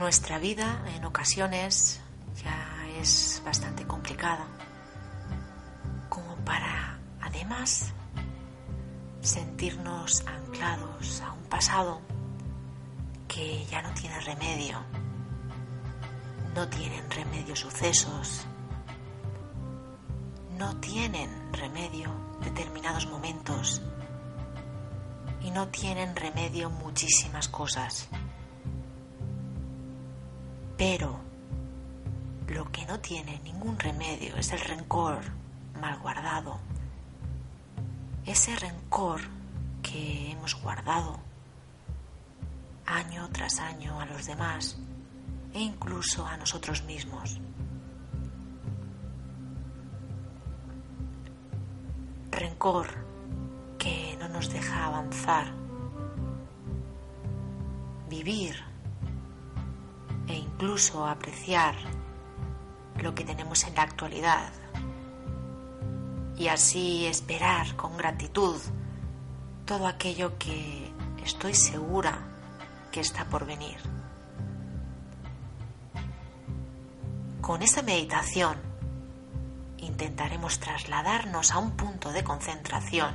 Nuestra vida en ocasiones ya es bastante complicada, como para, además, sentirnos anclados a un pasado que ya no tiene remedio, no tienen remedio sucesos, no tienen remedio determinados momentos. Y no tienen remedio muchísimas cosas. Pero lo que no tiene ningún remedio es el rencor mal guardado. Ese rencor que hemos guardado año tras año a los demás e incluso a nosotros mismos. Rencor que no nos deja avanzar, vivir incluso apreciar lo que tenemos en la actualidad y así esperar con gratitud todo aquello que estoy segura que está por venir. Con esta meditación intentaremos trasladarnos a un punto de concentración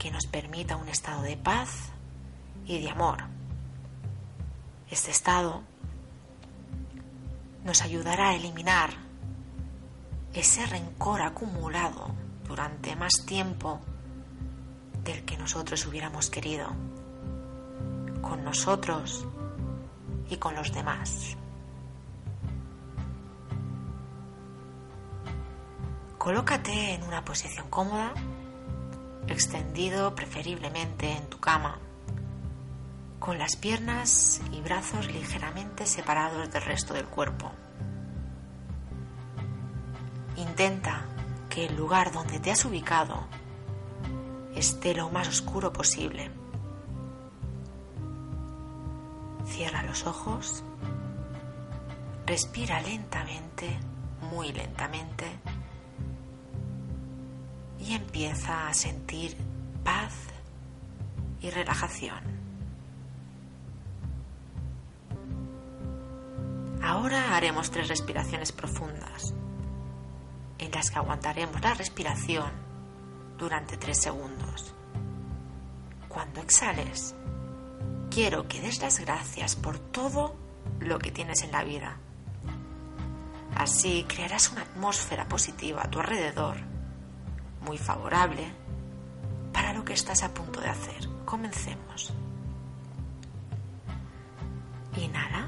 que nos permita un estado de paz y de amor. Este estado nos ayudará a eliminar ese rencor acumulado durante más tiempo del que nosotros hubiéramos querido, con nosotros y con los demás. Colócate en una posición cómoda, extendido preferiblemente en tu cama con las piernas y brazos ligeramente separados del resto del cuerpo. Intenta que el lugar donde te has ubicado esté lo más oscuro posible. Cierra los ojos, respira lentamente, muy lentamente, y empieza a sentir paz y relajación. Ahora haremos tres respiraciones profundas, en las que aguantaremos la respiración durante tres segundos. Cuando exhales, quiero que des las gracias por todo lo que tienes en la vida. Así crearás una atmósfera positiva a tu alrededor, muy favorable para lo que estás a punto de hacer. Comencemos. Inhala.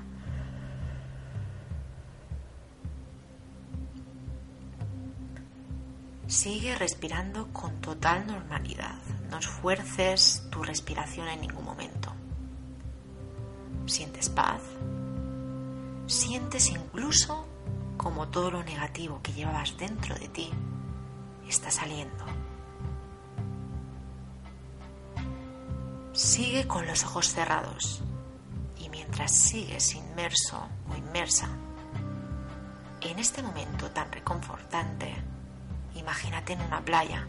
Sigue respirando con total normalidad. No esfuerces tu respiración en ningún momento. Sientes paz. Sientes incluso como todo lo negativo que llevabas dentro de ti está saliendo. Sigue con los ojos cerrados y mientras sigues inmerso o inmersa en este momento tan reconfortante, imagínate en una playa.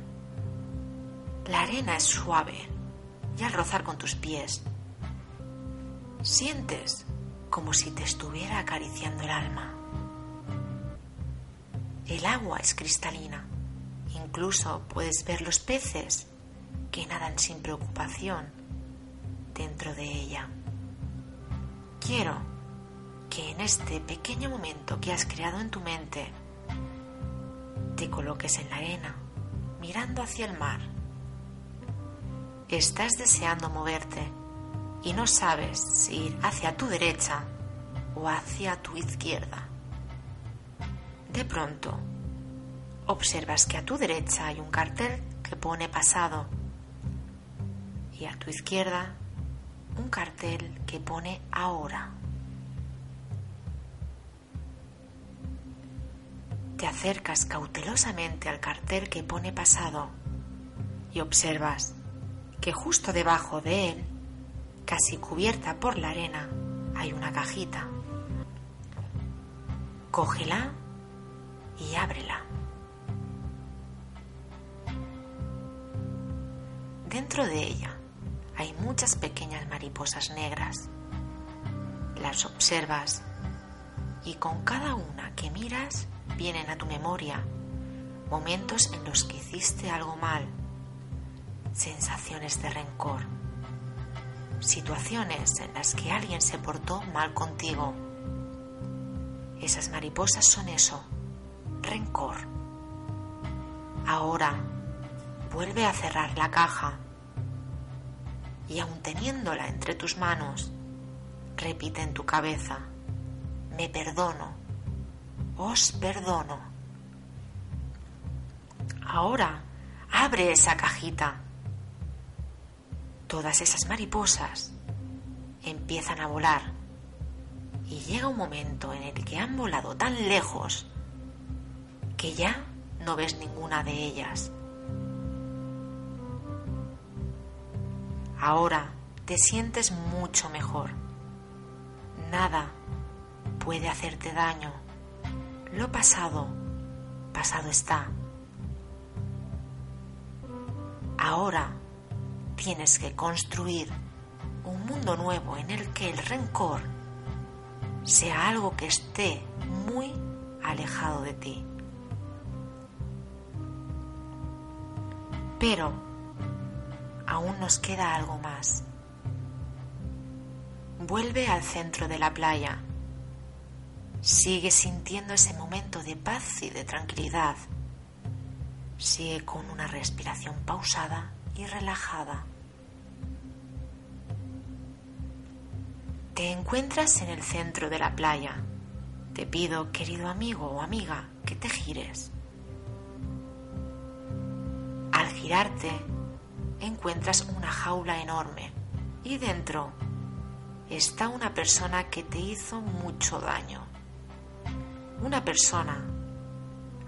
La arena es suave y al rozar con tus pies, sientes como si te estuviera acariciando el alma. El agua es cristalina, incluso puedes ver los peces que nadan sin preocupación dentro de ella. Quiero que en este pequeño momento que has creado en tu mente te coloques en la arena, mirando hacia el mar. Estás deseando moverte y no sabes si ir hacia tu derecha o hacia tu izquierda. De pronto, observas que a tu derecha hay un cartel que pone pasado y a tu izquierda un cartel que pone ahora. Te acercas cautelosamente al cartel que pone pasado y observas que justo debajo de él, casi cubierta por la arena, hay una cajita. Cógela y ábrela. Dentro de ella hay muchas pequeñas mariposas negras. Las observas y con cada una que miras vienen a tu memoria. Momentos en los que hiciste algo mal, sensaciones de rencor, situaciones en las que alguien se portó mal contigo. Esas mariposas son eso, rencor. Ahora vuelve a cerrar la caja. Y aun teniéndola entre tus manos, repite en tu cabeza, me perdono os perdono. Ahora abre esa cajita. Todas esas mariposas empiezan a volar y llega un momento en el que han volado tan lejos que ya no ves ninguna de ellas. Ahora te sientes mucho mejor. Nada puede hacerte daño. Lo pasado, pasado está. Ahora tienes que construir un mundo nuevo en el que el rencor sea algo que esté muy alejado de ti. Pero aún nos queda algo más. Vuelve al centro de la playa Sigue sintiendo ese momento de paz y de tranquilidad. Sigue con una respiración pausada y relajada. Te encuentras en el centro de la playa. Te pido, querido amigo o amiga, que te gires. Al girarte, encuentras una jaula enorme y dentro está una persona que te hizo mucho daño una persona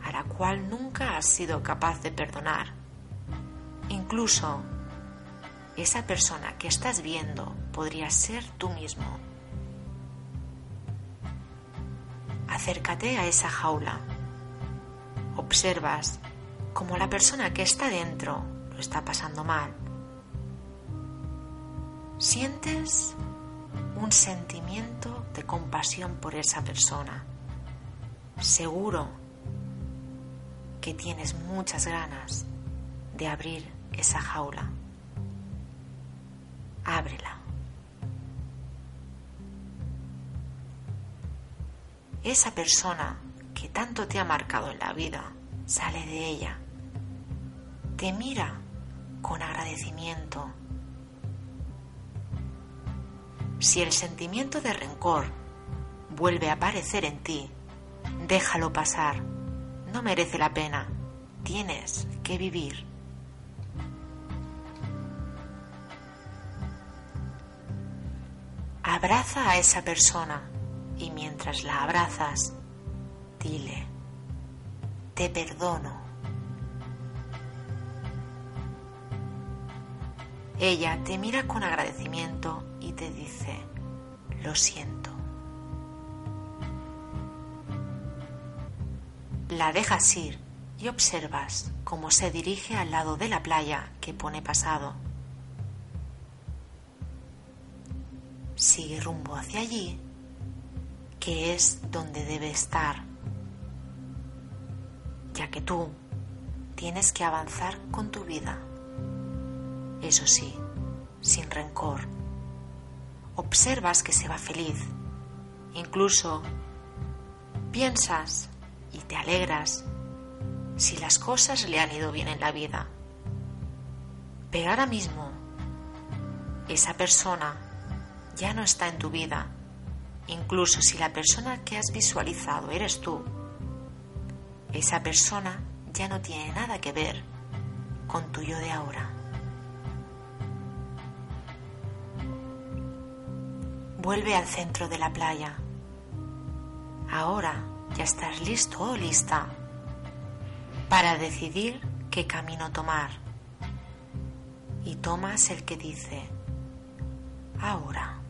a la cual nunca has sido capaz de perdonar. Incluso esa persona que estás viendo podría ser tú mismo. Acércate a esa jaula. Observas cómo la persona que está dentro lo está pasando mal. Sientes un sentimiento de compasión por esa persona seguro que tienes muchas ganas de abrir esa jaula. Ábrela. Esa persona que tanto te ha marcado en la vida sale de ella. Te mira con agradecimiento. Si el sentimiento de rencor vuelve a aparecer en ti, Déjalo pasar. No merece la pena. Tienes que vivir. Abraza a esa persona y mientras la abrazas, dile, te perdono. Ella te mira con agradecimiento y te dice, lo siento. La dejas ir y observas cómo se dirige al lado de la playa que pone pasado. Sigue rumbo hacia allí, que es donde debe estar, ya que tú tienes que avanzar con tu vida. Eso sí, sin rencor. Observas que se va feliz. Incluso piensas y te alegras si las cosas le han ido bien en la vida. Pero ahora mismo esa persona ya no está en tu vida. Incluso si la persona que has visualizado eres tú, esa persona ya no tiene nada que ver con tu yo de ahora. Vuelve al centro de la playa. Ahora ya estás listo o lista para decidir qué camino tomar. Y tomas el que dice, ahora.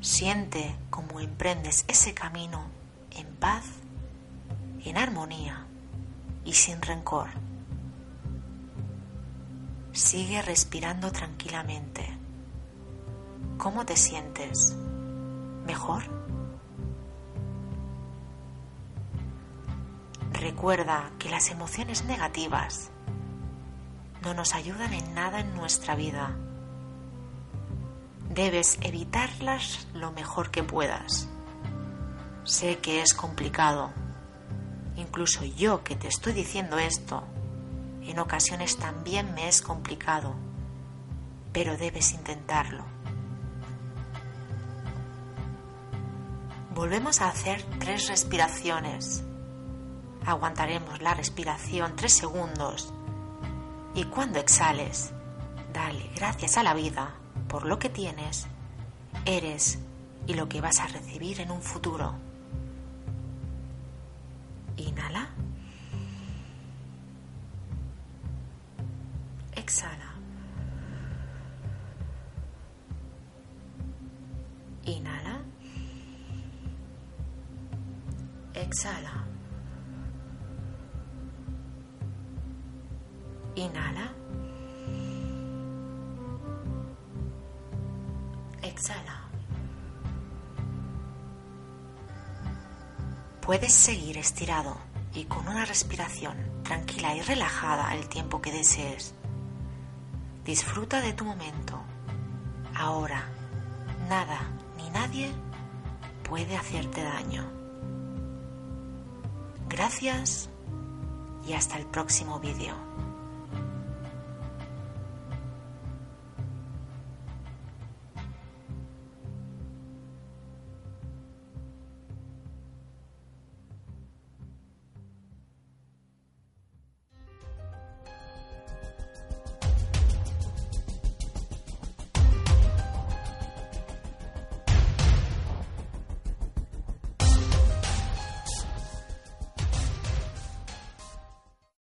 Siente cómo emprendes ese camino en paz, en armonía y sin rencor. Sigue respirando tranquilamente. ¿Cómo te sientes? ¿Mejor? Recuerda que las emociones negativas no nos ayudan en nada en nuestra vida. Debes evitarlas lo mejor que puedas. Sé que es complicado. Incluso yo que te estoy diciendo esto, en ocasiones también me es complicado, pero debes intentarlo. Volvemos a hacer tres respiraciones aguantaremos la respiración tres segundos y cuando exhales, dale gracias a la vida por lo que tienes, eres y lo que vas a recibir en un futuro. Inhala. Exhala. Inhala. Exhala. Inhala. Exhala. Puedes seguir estirado y con una respiración tranquila y relajada el tiempo que desees. Disfruta de tu momento. Ahora, nada ni nadie puede hacerte daño. Gracias y hasta el próximo vídeo.